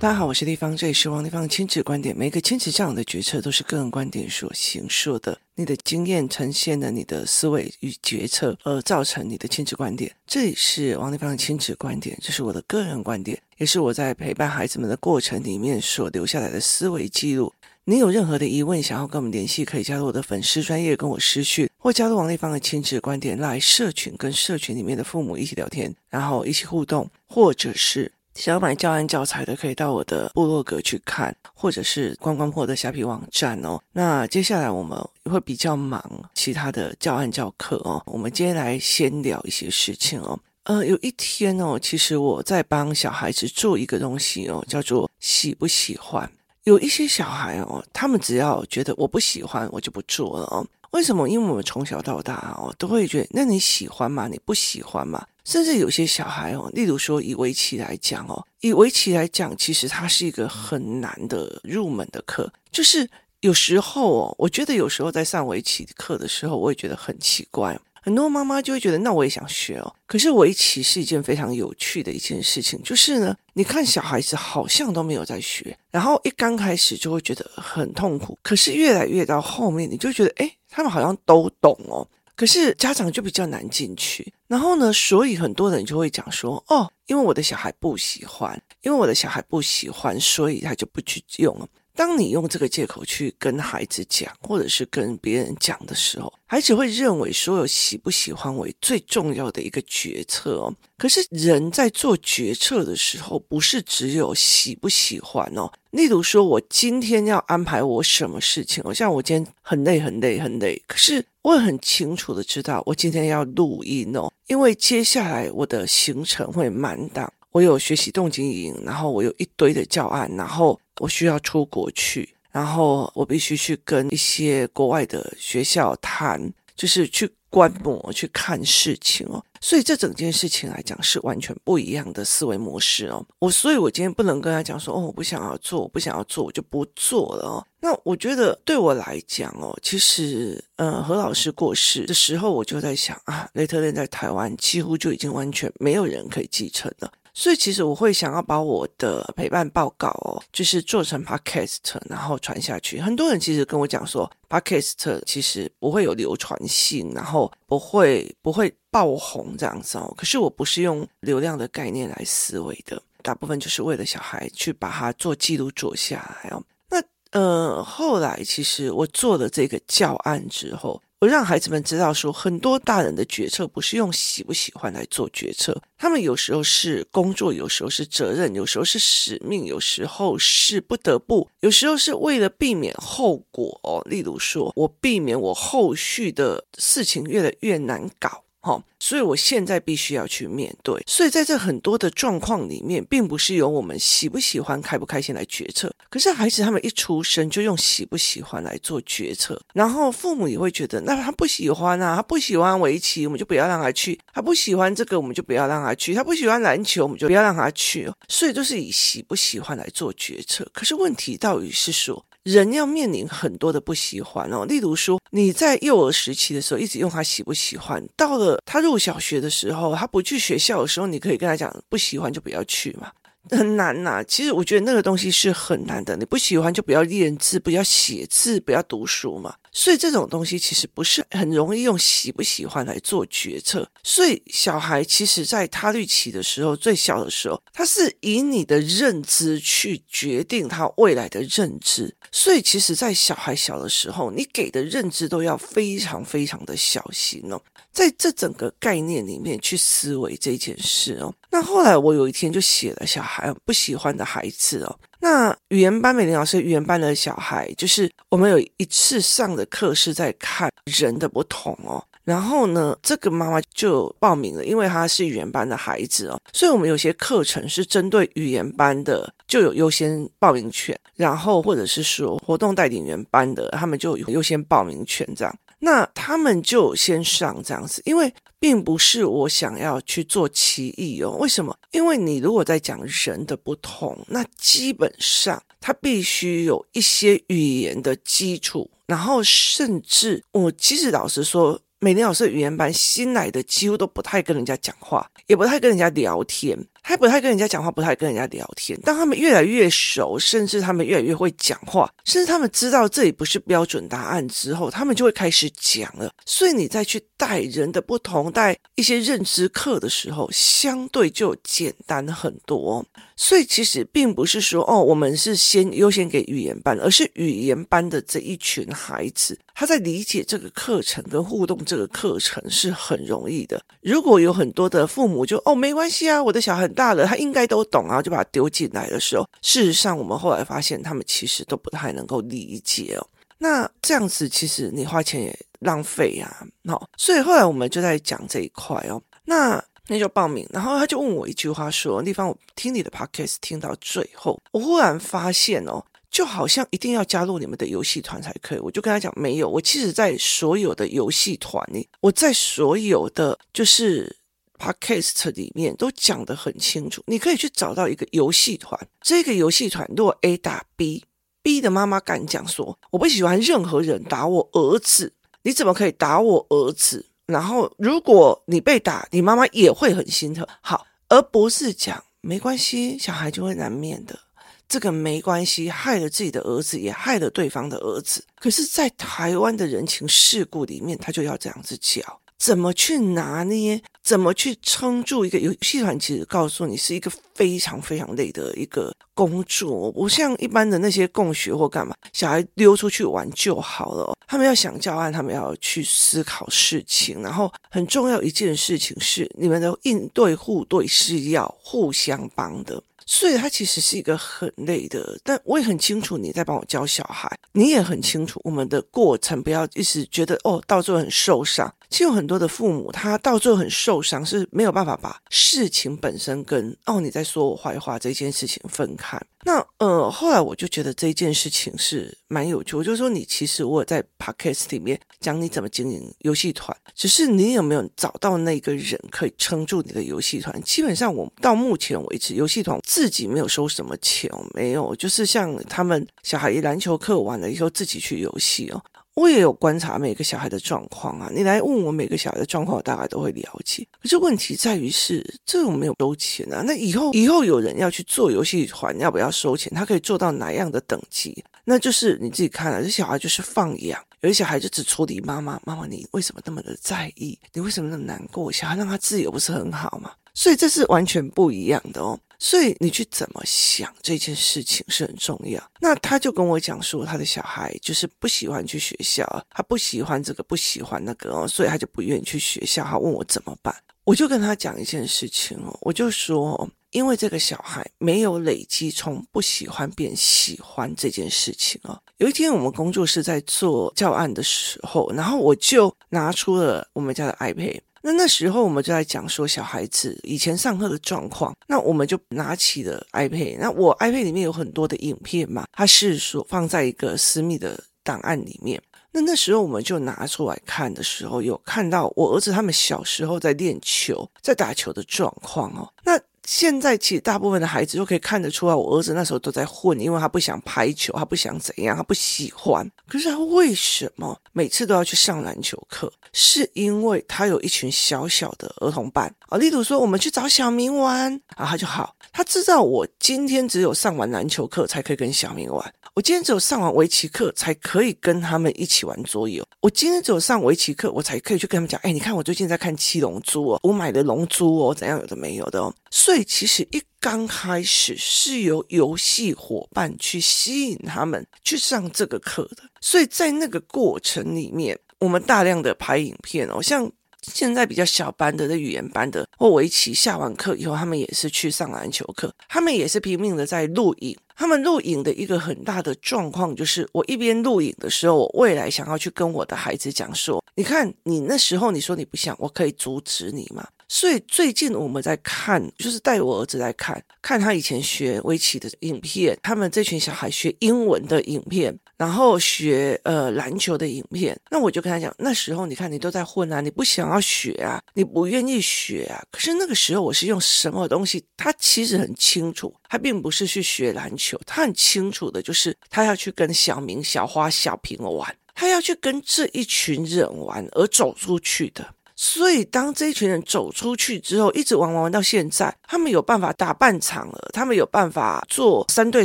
大家好，我是立芳，这里是王立芳的亲子观点。每一个亲子这样的决策都是个人观点所形塑的，你的经验呈现了你的思维与决策，而造成你的亲子观点。这里是王立芳的亲子观点，这是我的个人观点，也是我在陪伴孩子们的过程里面所留下来的思维记录。你有任何的疑问，想要跟我们联系，可以加入我的粉丝专业跟我私讯，或加入王立芳的亲子观点来社群，跟社群里面的父母一起聊天，然后一起互动，或者是。想要买教案教材的，可以到我的部落格去看，或者是观光破的虾皮网站哦。那接下来我们会比较忙其他的教案教课哦。我们今天来先聊一些事情哦。呃，有一天哦，其实我在帮小孩子做一个东西哦，叫做喜不喜欢。有一些小孩哦，他们只要觉得我不喜欢，我就不做了哦。为什么？因为我们从小到大哦，都会觉得，那你喜欢吗？你不喜欢吗？甚至有些小孩哦，例如说以围棋来讲哦，以围棋来讲，其实它是一个很难的入门的课。就是有时候哦，我觉得有时候在上围棋课的时候，我也觉得很奇怪。很多妈妈就会觉得，那我也想学哦。可是围棋是一件非常有趣的一件事情，就是呢，你看小孩子好像都没有在学，然后一刚开始就会觉得很痛苦。可是越来越到后面，你就觉得，诶，他们好像都懂哦。可是家长就比较难进去，然后呢，所以很多人就会讲说，哦，因为我的小孩不喜欢，因为我的小孩不喜欢，所以他就不去用了。当你用这个借口去跟孩子讲，或者是跟别人讲的时候，孩子会认为所有喜不喜欢为最重要的一个决策哦。可是人在做决策的时候，不是只有喜不喜欢哦。例如说，我今天要安排我什么事情哦，像我今天很累很累很累，可是我也很清楚的知道，我今天要录音哦，因为接下来我的行程会满档，我有学习动机营，然后我有一堆的教案，然后。我需要出国去，然后我必须去跟一些国外的学校谈，就是去观摩、去看事情哦。所以这整件事情来讲是完全不一样的思维模式哦。我所以，我今天不能跟他讲说，哦，我不想要做，我不想要做，我就不做了哦。那我觉得对我来讲哦，其实，呃，何老师过世的时候，我就在想啊，雷特练在台湾几乎就已经完全没有人可以继承了。所以其实我会想要把我的陪伴报告哦，就是做成 podcast，然后传下去。很多人其实跟我讲说，podcast 其实不会有流传性，然后不会不会爆红这样子哦。可是我不是用流量的概念来思维的，大部分就是为了小孩去把它做记录做下来哦。那呃，后来其实我做了这个教案之后。我让孩子们知道说，很多大人的决策不是用喜不喜欢来做决策，他们有时候是工作，有时候是责任，有时候是使命，有时候是不得不，有时候是为了避免后果哦。例如说，我避免我后续的事情越来越难搞。好，所以我现在必须要去面对。所以在这很多的状况里面，并不是由我们喜不喜欢、开不开心来决策。可是孩子他们一出生就用喜不喜欢来做决策，然后父母也会觉得，那他不喜欢啊，他不喜欢围棋，我们就不要让他去；他不喜欢这个，我们就不要让他去；他不喜欢篮球，我们就不要让他去。所以都是以喜不喜欢来做决策。可是问题到底是说，人要面临很多的不喜欢哦，例如说你在幼儿时期的时候一直用他喜不喜欢，到了他入小学的时候，他不去学校的时候，你可以跟他讲不喜欢就不要去嘛。很难呐、其实我觉得那个东西是很难的。你不喜欢就不要练字，不要写字，不要读书嘛。所以这种东西其实不是很容易用喜不喜欢来做决策。所以小孩其实在他律期的时候，最小的时候，他是以你的认知去决定他未来的认知。所以其实，在小孩小的时候，你给的认知都要非常非常的小心哦。在这整个概念里面去思维这件事哦。那后来我有一天就写了小孩不喜欢的孩子哦。那语言班美玲老师语言班的小孩，就是我们有一次上的课是在看人的不同哦。然后呢，这个妈妈就报名了，因为她是语言班的孩子哦，所以我们有些课程是针对语言班的，就有优先报名权。然后或者是说活动带领员班的，他们就有优先报名权这样。那他们就先上这样子，因为并不是我想要去做歧义哦。为什么？因为你如果在讲人的不同，那基本上他必须有一些语言的基础，然后甚至我其实老实说，美玲老师语言班新来的几乎都不太跟人家讲话，也不太跟人家聊天。他不太跟人家讲话，不太跟人家聊天。当他们越来越熟，甚至他们越来越会讲话，甚至他们知道这里不是标准答案之后，他们就会开始讲了。所以你再去带人的不同，带一些认知课的时候，相对就简单很多。所以其实并不是说哦，我们是先优先给语言班，而是语言班的这一群孩子，他在理解这个课程跟互动这个课程是很容易的。如果有很多的父母就哦，没关系啊，我的小孩很大了，他应该都懂啊，就把他丢进来的时候，事实上我们后来发现他们其实都不太能够理解哦。那这样子其实你花钱也浪费呀，哦，所以后来我们就在讲这一块哦，那。那就报名，然后他就问我一句话说：“丽芳，我听你的 podcast 听到最后，我忽然发现哦，就好像一定要加入你们的游戏团才可以。”我就跟他讲：“没有，我其实，在所有的游戏团里，我在所有的就是 podcast 里面都讲得很清楚，你可以去找到一个游戏团。这个游戏团如果 A 打 B，B 的妈妈敢讲说我不喜欢任何人打我儿子，你怎么可以打我儿子？”然后，如果你被打，你妈妈也会很心疼。好，而不是讲没关系，小孩就会难免的。这个没关系，害了自己的儿子，也害了对方的儿子。可是，在台湾的人情世故里面，他就要这样子讲。怎么去拿捏？怎么去撑住一个游戏团？其实告诉你是一个非常非常累的一个工作，不像一般的那些共学或干嘛，小孩溜出去玩就好了。他们要想教案，他们要去思考事情，然后很重要一件事情是，你们的应对互对是要互相帮的。所以他其实是一个很累的，但我也很清楚你在帮我教小孩，你也很清楚我们的过程，不要一直觉得哦，到最后很受伤。其实有很多的父母，他到最后很受伤，是没有办法把事情本身跟哦你在说我坏话这件事情分开。那呃，后来我就觉得这件事情是蛮有趣，我就说你其实我在 podcast 里面讲你怎么经营游戏团，只是你有没有找到那个人可以撑住你的游戏团？基本上我到目前为止，游戏团自己没有收什么钱，没有，就是像他们小孩篮球课完了以后自己去游戏哦。我也有观察每个小孩的状况啊，你来问我每个小孩的状况，我大概都会了解。可是问题在于是，这种没有收钱啊。那以后以后有人要去做游戏团，要不要收钱？他可以做到哪样的等级？那就是你自己看了。这小孩就是放养，有些小孩就只处理妈妈，妈妈你为什么那么的在意？你为什么那么难过？小孩让他自由不是很好吗？所以这是完全不一样的哦。所以你去怎么想这件事情是很重要。那他就跟我讲说，他的小孩就是不喜欢去学校，他不喜欢这个，不喜欢那个哦，所以他就不愿意去学校。他问我怎么办，我就跟他讲一件事情哦，我就说，因为这个小孩没有累积从不喜欢变喜欢这件事情哦。有一天我们工作室在做教案的时候，然后我就拿出了我们家的 iPad。那那时候我们就在讲说小孩子以前上课的状况，那我们就拿起了 iPad，那我 iPad 里面有很多的影片嘛，它是说放在一个私密的档案里面。那那时候我们就拿出来看的时候，有看到我儿子他们小时候在练球、在打球的状况哦。那现在其实大部分的孩子都可以看得出来，我儿子那时候都在混，因为他不想排球，他不想怎样，他不喜欢。可是他为什么每次都要去上篮球课？是因为他有一群小小的儿童伴啊，例如说我们去找小明玩，然后他就好，他知道我今天只有上完篮球课才可以跟小明玩。我今天只有上完围棋课，才可以跟他们一起玩桌游。我今天只有上围棋课，我才可以去跟他们讲，哎，你看我最近在看七龙珠哦，我买的龙珠哦，怎样有的没有的哦。所以其实一刚开始是由游戏伙伴去吸引他们去上这个课的。所以在那个过程里面，我们大量的拍影片哦，像。现在比较小班的、的语言班的或围棋下完课以后，他们也是去上篮球课，他们也是拼命的在录影。他们录影的一个很大的状况就是，我一边录影的时候，我未来想要去跟我的孩子讲说：“你看，你那时候你说你不想，我可以阻止你吗？”所以最近我们在看，就是带我儿子来看看他以前学围棋的影片，他们这群小孩学英文的影片，然后学呃篮球的影片。那我就跟他讲，那时候你看你都在混啊，你不想要学啊，你不愿意学啊。可是那个时候我是用什么东西？他其实很清楚，他并不是去学篮球，他很清楚的就是他要去跟小明、小花、小平玩，他要去跟这一群人玩而走出去的。所以当这一群人走出去之后，一直玩玩玩到现在，他们有办法打半场了，他们有办法做三对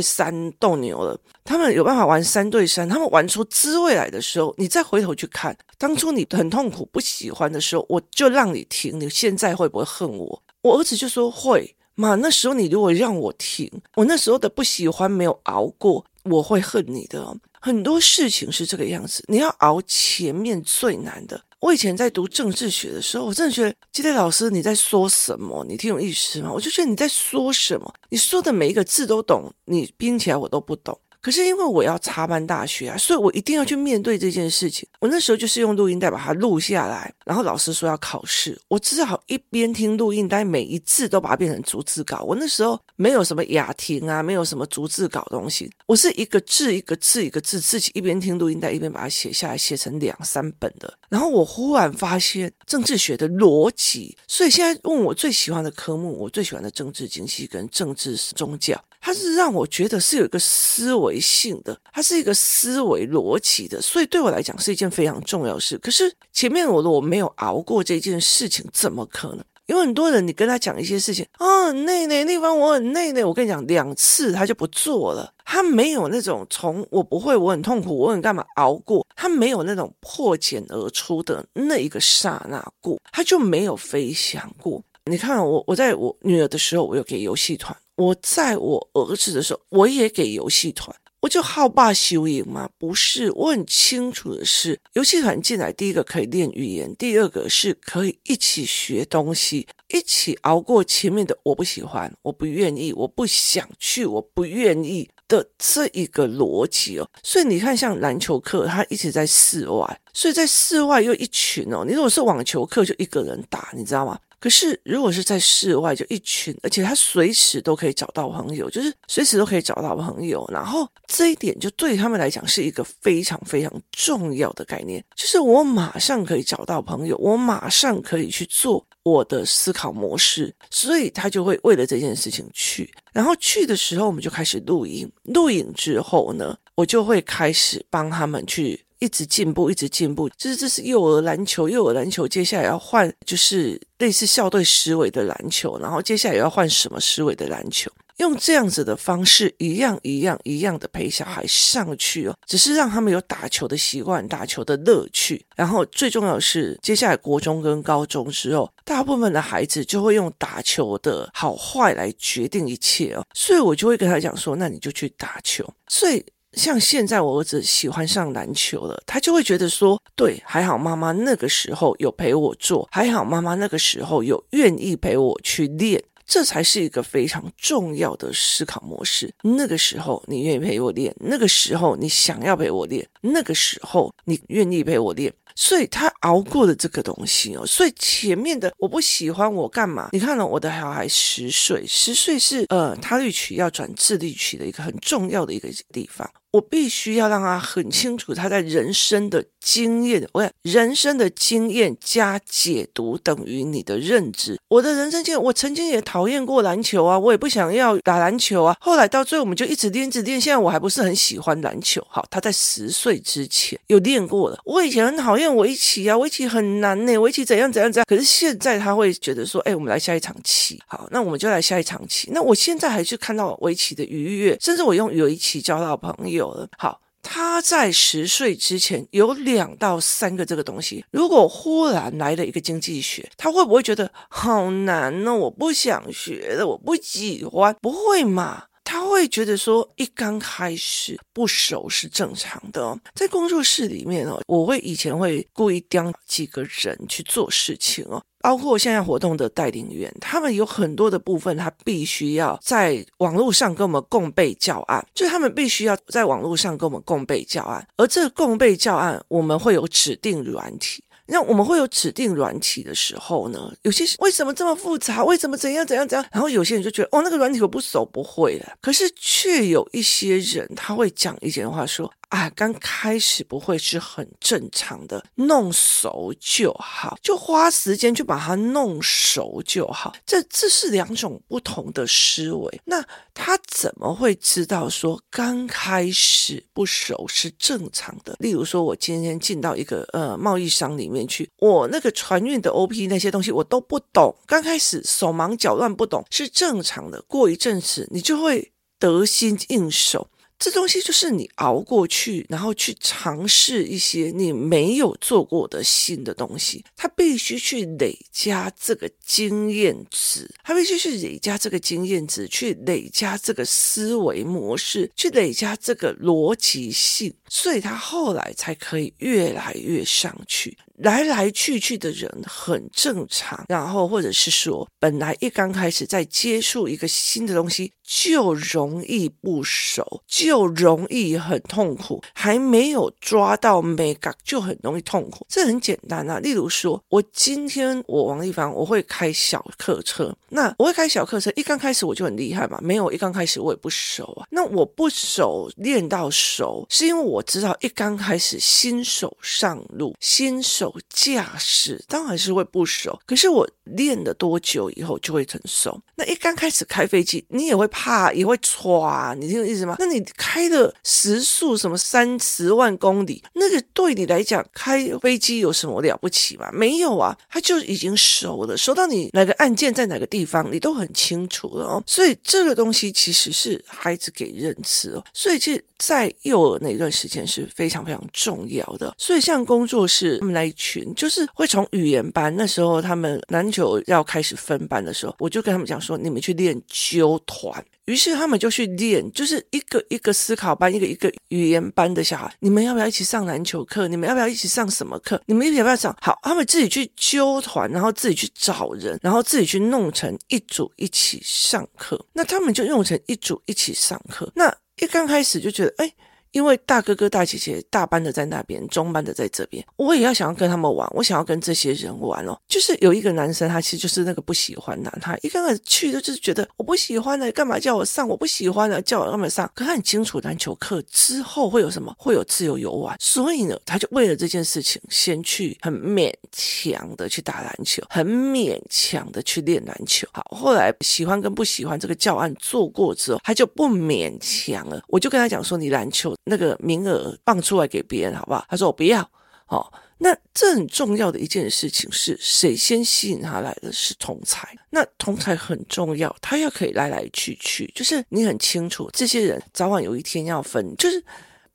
三斗牛了，他们有办法玩三对三，他们玩出滋味来的时候，你再回头去看当初你很痛苦不喜欢的时候，我就让你停，你现在会不会恨我？我儿子就说会。妈，那时候你如果让我停，我那时候的不喜欢没有熬过，我会恨你的。很多事情是这个样子，你要熬前面最难的。我以前在读政治学的时候，我真的觉得，基德老师你在说什么？你听懂意思吗？我就觉得你在说什么？你说的每一个字都懂，你拼起来我都不懂。可是因为我要插班大学啊，所以我一定要去面对这件事情。我那时候就是用录音带把它录下来，然后老师说要考试，我只好一边听录音带，每一字都把它变成逐字稿。我那时候没有什么雅婷啊，没有什么逐字稿东西，我是一个字一个字一个字自己一边听录音带一边把它写下来，写成两三本的。然后我忽然发现政治学的逻辑，所以现在问我最喜欢的科目，我最喜欢的政治经济跟政治宗教。它是让我觉得是有一个思维性的，它是一个思维逻辑的，所以对我来讲是一件非常重要的事。可是前面我我没有熬过这件事情，怎么可能？有很多人，你跟他讲一些事情啊，内内地方我很内内，我跟你讲两次他就不做了，他没有那种从我不会，我很痛苦，我很干嘛熬过，他没有那种破茧而出的那一个刹那过，他就没有飞翔过。你看我，我在我女儿的时候，我有给游戏团。我在我儿子的时候，我也给游戏团，我就好霸修赢吗？不是，我很清楚的是，游戏团进来，第一个可以练语言，第二个是可以一起学东西，一起熬过前面的我不喜欢、我不愿意、我不想去、我不愿意的这一个逻辑哦。所以你看，像篮球课，他一直在室外，所以在室外又一群哦。你如果是网球课，就一个人打，你知道吗？可是，如果是在室外，就一群，而且他随时都可以找到朋友，就是随时都可以找到朋友。然后这一点就对他们来讲是一个非常非常重要的概念，就是我马上可以找到朋友，我马上可以去做我的思考模式，所以他就会为了这件事情去。然后去的时候，我们就开始录影，录影之后呢，我就会开始帮他们去。一直进步，一直进步。就是这是幼儿篮球，幼儿篮球接下来要换，就是类似校队思维的篮球，然后接下来要换什么思维的篮球，用这样子的方式，一样一样一样的陪小孩上去哦，只是让他们有打球的习惯，打球的乐趣。然后最重要的是，接下来国中跟高中之后，大部分的孩子就会用打球的好坏来决定一切哦，所以我就会跟他讲说，那你就去打球。所以。像现在我儿子喜欢上篮球了，他就会觉得说，对，还好妈妈那个时候有陪我做，还好妈妈那个时候有愿意陪我去练，这才是一个非常重要的思考模式。那个时候你愿意陪我练，那个时候你想要陪我练，那个时候你愿意陪我练，所以他熬过了这个东西哦。所以前面的我不喜欢我干嘛？你看了我的小孩十岁，十岁是呃他律曲要转智律曲的一个很重要的一个地方。我必须要让他很清楚他在人生的经验，我人生的经验加解读等于你的认知。我的人生经验，我曾经也讨厌过篮球啊，我也不想要打篮球啊。后来到最后，我们就一直练，一直练。现在我还不是很喜欢篮球。好，他在十岁之前有练过了。我以前很讨厌围棋啊，围棋很难呢，围棋怎样怎样怎样。可是现在他会觉得说，哎，我们来下一场棋。好，那我们就来下一场棋。那我现在还是看到围棋的愉悦，甚至我用围棋交到朋友了。好，他在十岁之前有两到三个这个东西。如果忽然来了一个经济学，他会不会觉得好难呢？我不想学了，我不喜欢，不会嘛？他会觉得说，一刚开始不熟是正常的哦。在工作室里面哦，我会以前会故意刁几个人去做事情哦。包括现在活动的带领员，他们有很多的部分，他必须要在网络上跟我们共备教案，就是他们必须要在网络上跟我们共备教案，而这个共备教案，我们会有指定软体。那我们会有指定软体的时候呢，有些为什么这么复杂？为什么怎样怎样怎样？然后有些人就觉得，哦，那个软体我不熟不会了。可是却有一些人他会讲一些话说。啊，刚开始不会是很正常的，弄熟就好，就花时间去把它弄熟就好。这这是两种不同的思维。那他怎么会知道说刚开始不熟是正常的？例如说，我今天进到一个呃贸易商里面去，我那个船运的 OP 那些东西我都不懂，刚开始手忙脚乱不懂是正常的。过一阵子，你就会得心应手。这东西就是你熬过去，然后去尝试一些你没有做过的新的东西。他必须去累加这个经验值，他必须去累加这个经验值，去累加这个思维模式，去累加这个逻辑性，所以他后来才可以越来越上去。来来去去的人很正常，然后或者是说，本来一刚开始在接触一个新的东西，就容易不熟，就容易很痛苦，还没有抓到美感，就很容易痛苦。这很简单啊，例如说，我今天我王丽芳，我会开小客车，那我会开小客车，一刚开始我就很厉害嘛，没有一刚开始我也不熟啊，那我不熟练到熟，是因为我知道一刚开始新手上路，新手。驾驶当然是会不熟，可是我练了多久以后就会成熟。那一刚开始开飞机，你也会怕，也会唰，你听我意思吗？那你开的时速什么三十万公里，那个对你来讲开飞机有什么了不起吗？没有啊，它就已经熟了，熟到你哪个按键在哪个地方，你都很清楚了哦。所以这个东西其实是孩子给认知哦，所以其实在幼儿那段时间是非常非常重要的。所以像工作室他们来。群就是会从语言班，那时候他们篮球要开始分班的时候，我就跟他们讲说，你们去练纠团。于是他们就去练，就是一个一个思考班，一个一个语言班的小孩，你们要不要一起上篮球课？你们要不要一起上什么课？你们要不要上？好，他们自己去纠团，然后自己去找人，然后自己去弄成一组一起上课。那他们就用成一组一起上课。那一刚开始就觉得，哎。因为大哥哥大姐姐大班的在那边，中班的在这边，我也要想要跟他们玩，我想要跟这些人玩哦。就是有一个男生，他其实就是那个不喜欢的，他一刚开始去的就是觉得我不喜欢的，干嘛叫我上？我不喜欢的，叫我干嘛上？可他很清楚篮球课之后会有什么，会有自由游玩，所以呢，他就为了这件事情，先去很勉强的去打篮球，很勉强的去练篮球。好，后来喜欢跟不喜欢这个教案做过之后，他就不勉强了。我就跟他讲说，你篮球。那个名额放出来给别人，好不好？他说我不要。哦，那这很重要的一件事情是谁先吸引他来的是同才，那同才很重要，他要可以来来去去，就是你很清楚，这些人早晚有一天要分，就是。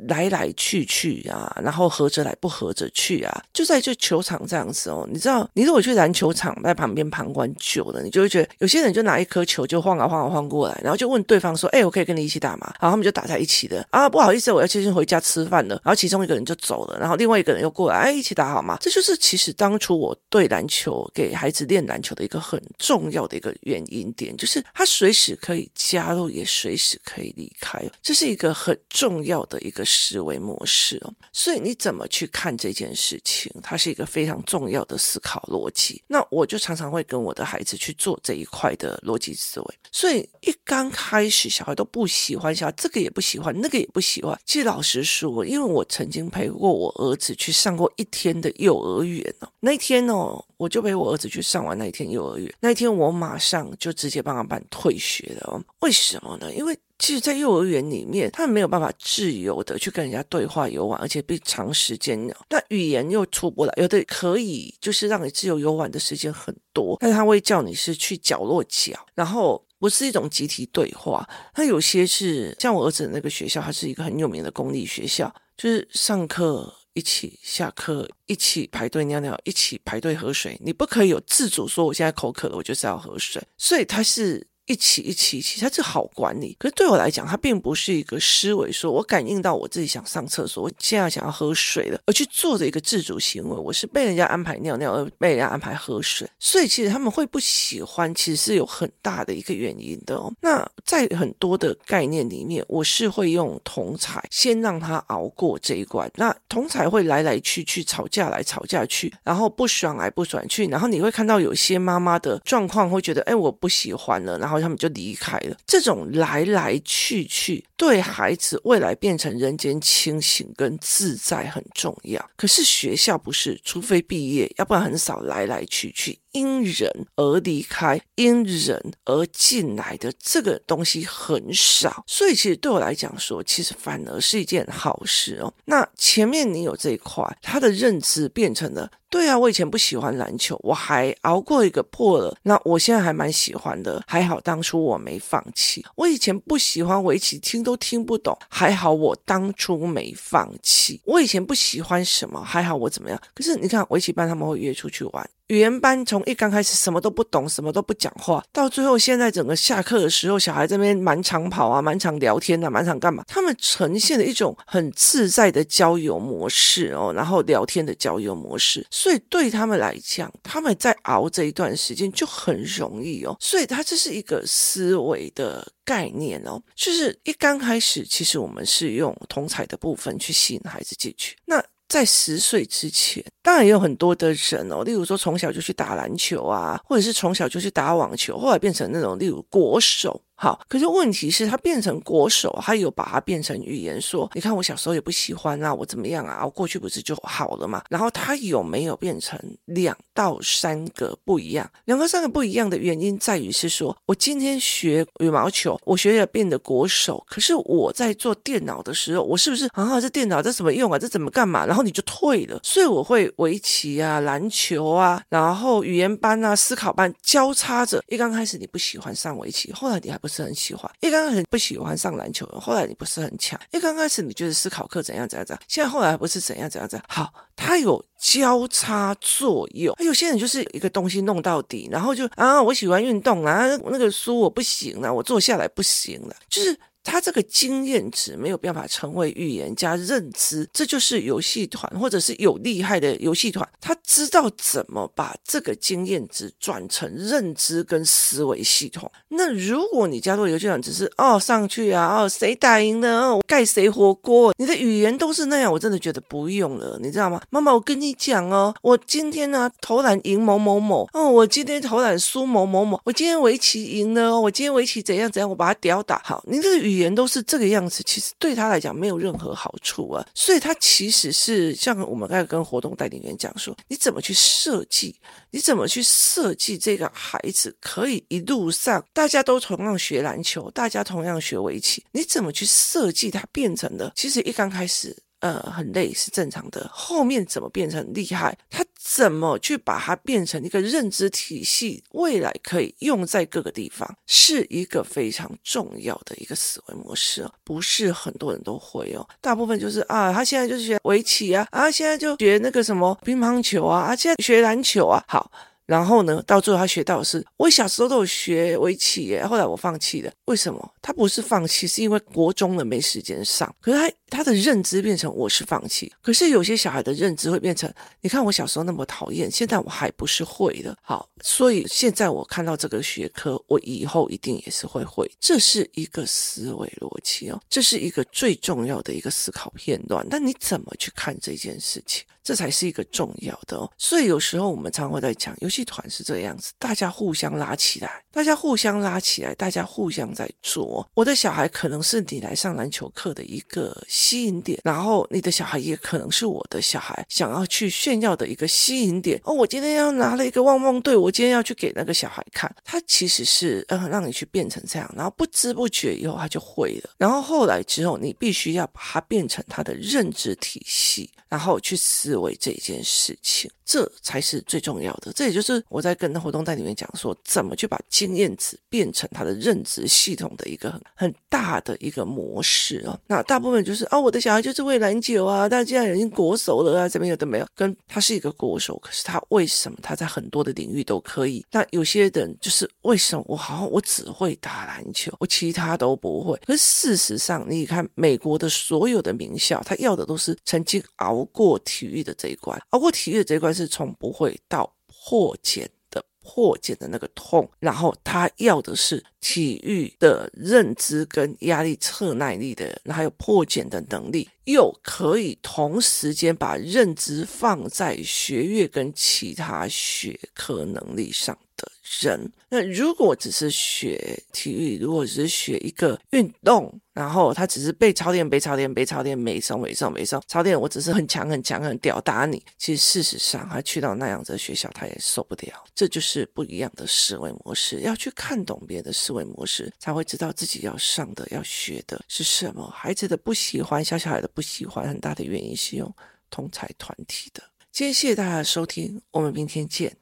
来来去去啊，然后合着来不合着去啊，就在这球场这样子哦。你知道，你如果去篮球场在旁边旁观久了，你就会觉得有些人就拿一颗球就晃啊晃啊晃过来，然后就问对方说：“哎，我可以跟你一起打吗？”然后他们就打在一起的啊，不好意思，我要先回家吃饭了。然后其中一个人就走了，然后另外一个人又过来，哎，一起打好吗？这就是其实当初我对篮球给孩子练篮球的一个很重要的一个原因点，就是他随时可以加入，也随时可以离开，这是一个很重要的一个。思维模式哦，所以你怎么去看这件事情？它是一个非常重要的思考逻辑。那我就常常会跟我的孩子去做这一块的逻辑思维。所以一刚开始，小孩都不喜欢，小孩这个也不喜欢，那个也不喜欢。其实老实说，因为我曾经陪过我儿子去上过一天的幼儿园哦，那天哦，我就陪我儿子去上完那一天幼儿园。那一天我马上就直接帮他办退学了哦。为什么呢？因为其实，在幼儿园里面，他们没有办法自由的去跟人家对话游玩，而且必长时间。那语言又出不来，有的可以就是让你自由游玩的时间很多，但是他会叫你是去角落角，然后不是一种集体对话。他有些是像我儿子那个学校，它是一个很有名的公立学校，就是上课一起，下课一起排队尿尿，一起排队喝水，你不可以有自主说我现在口渴了，我就是要喝水。所以他是。一起一起一起，他这好管理。可是对我来讲，他并不是一个思维，说我感应到我自己想上厕所，我现在想要喝水了，而去做的一个自主行为。我是被人家安排尿尿，而被人家安排喝水。所以其实他们会不喜欢，其实是有很大的一个原因的哦。那在很多的概念里面，我是会用同侪先让他熬过这一关。那同侪会来来去去，吵架来吵架去，然后不爽来不爽去。然后你会看到有些妈妈的状况，会觉得，哎，我不喜欢了，然后。他们就离开了。这种来来去去，对孩子未来变成人间清醒跟自在很重要。可是学校不是，除非毕业，要不然很少来来去去。因人而离开，因人而进来的这个东西很少，所以其实对我来讲说，其实反而是一件好事哦。那前面你有这一块，他的认知变成了，对啊，我以前不喜欢篮球，我还熬过一个破了，那我现在还蛮喜欢的，还好当初我没放弃。我以前不喜欢围棋，听都听不懂，还好我当初没放弃。我以前不喜欢什么，还好我怎么样？可是你看围棋班他们会约出去玩。语言班从一刚开始什么都不懂，什么都不讲话，到最后现在整个下课的时候，小孩这边满场跑啊，满场聊天啊，满场干嘛？他们呈现了一种很自在的交友模式哦，然后聊天的交友模式，所以对他们来讲，他们在熬这一段时间就很容易哦。所以他这是一个思维的概念哦，就是一刚开始，其实我们是用同彩的部分去吸引孩子进去，那。在十岁之前，当然也有很多的人哦，例如说从小就去打篮球啊，或者是从小就去打网球，后来变成那种例如国手。好，可是问题是，他变成国手，他有把它变成语言说，你看我小时候也不喜欢啊，我怎么样啊，我过去不是就好了嘛？然后他有没有变成两到三个不一样？两个三个不一样的原因在于是说，我今天学羽毛球，我学了变得国手，可是我在做电脑的时候，我是不是啊？这电脑这怎么用啊？这怎么干嘛？然后你就退了，所以我会围棋啊、篮球啊，然后语言班啊、思考班交叉着。一刚开始你不喜欢上围棋，后来你还不。不是很喜欢，一刚开始不喜欢上篮球，后来你不是很强。一刚开始你就是思考课怎样怎样怎样，现在后来不是怎样怎样怎样。好，它有交叉作用。有些人就是一个东西弄到底，然后就啊，我喜欢运动啊，那个书我不行了，我坐下来不行了，就是。他这个经验值没有办法成为预言家认知，这就是游戏团或者是有厉害的游戏团，他知道怎么把这个经验值转成认知跟思维系统。那如果你加入游戏团只是哦上去啊，哦谁打赢了，哦盖谁火锅，你的语言都是那样，我真的觉得不用了，你知道吗？妈妈，我跟你讲哦，我今天呢、投篮赢某某某，哦我今天投篮输某某某，我今天围棋赢了，我今天围棋怎样怎样，我把他吊打。好，你这个语。语言都是这个样子，其实对他来讲没有任何好处啊。所以他其实是像我们刚才跟活动代理员讲说，你怎么去设计？你怎么去设计这个孩子可以一路上大家都同样学篮球，大家同样学围棋，你怎么去设计他变成的？其实一刚开始。呃，很累是正常的。后面怎么变成厉害？他怎么去把它变成一个认知体系？未来可以用在各个地方，是一个非常重要的一个思维模式哦。不是很多人都会哦，大部分就是啊，他现在就是学围棋啊，啊，现在就学那个什么乒乓球啊，啊，现在学篮球啊，好。然后呢，到最后他学到的是，我小时候都有学围棋耶，后来我放弃了。为什么？他不是放弃，是因为国中了没时间上。可是他他的认知变成我是放弃。可是有些小孩的认知会变成，你看我小时候那么讨厌，现在我还不是会的。好，所以现在我看到这个学科，我以后一定也是会会。这是一个思维逻辑哦，这是一个最重要的一个思考片段。那你怎么去看这件事情？这才是一个重要的哦，所以有时候我们常会在讲，尤其戏团是这样子，大家互相拉起来，大家互相拉起来，大家互相在做。我的小孩可能是你来上篮球课的一个吸引点，然后你的小孩也可能是我的小孩想要去炫耀的一个吸引点。哦，我今天要拿了一个汪汪队，我今天要去给那个小孩看，他其实是嗯让你去变成这样，然后不知不觉以后他就会了，然后后来之后你必须要把它变成他的认知体系，然后去思。维这件事情，这才是最重要的。这也就是是我在跟活动带里面讲说，怎么去把经验值变成他的认知系统的一个很很大的一个模式啊。那大部分就是哦，我的小孩就是会篮球啊，但现在已经国手了啊，怎么样都没有。跟他是一个国手，可是他为什么他在很多的领域都可以？那有些人就是为什么我好像我只会打篮球，我其他都不会。可是事实上，你看美国的所有的名校，他要的都是曾经熬过体育的。这一关，熬过体育的这一关是从不会到破茧的破茧的那个痛，然后他要的是体育的认知跟压力测耐力的，还有破茧的能力，又可以同时间把认知放在学业跟其他学科能力上的人。那如果只是学体育，如果只是学一个运动，然后他只是背操练、背操练、背操练，没送、没送、没送，操练我只是很强、很强、很吊打你。其实事实上，他去到那样子的学校，他也受不了。这就是不一样的思维模式。要去看懂别人的思维模式，才会知道自己要上的、要学的是什么。孩子的不喜欢，小小孩的不喜欢，很大的原因是用同才团体的。今天谢谢大家的收听，我们明天见。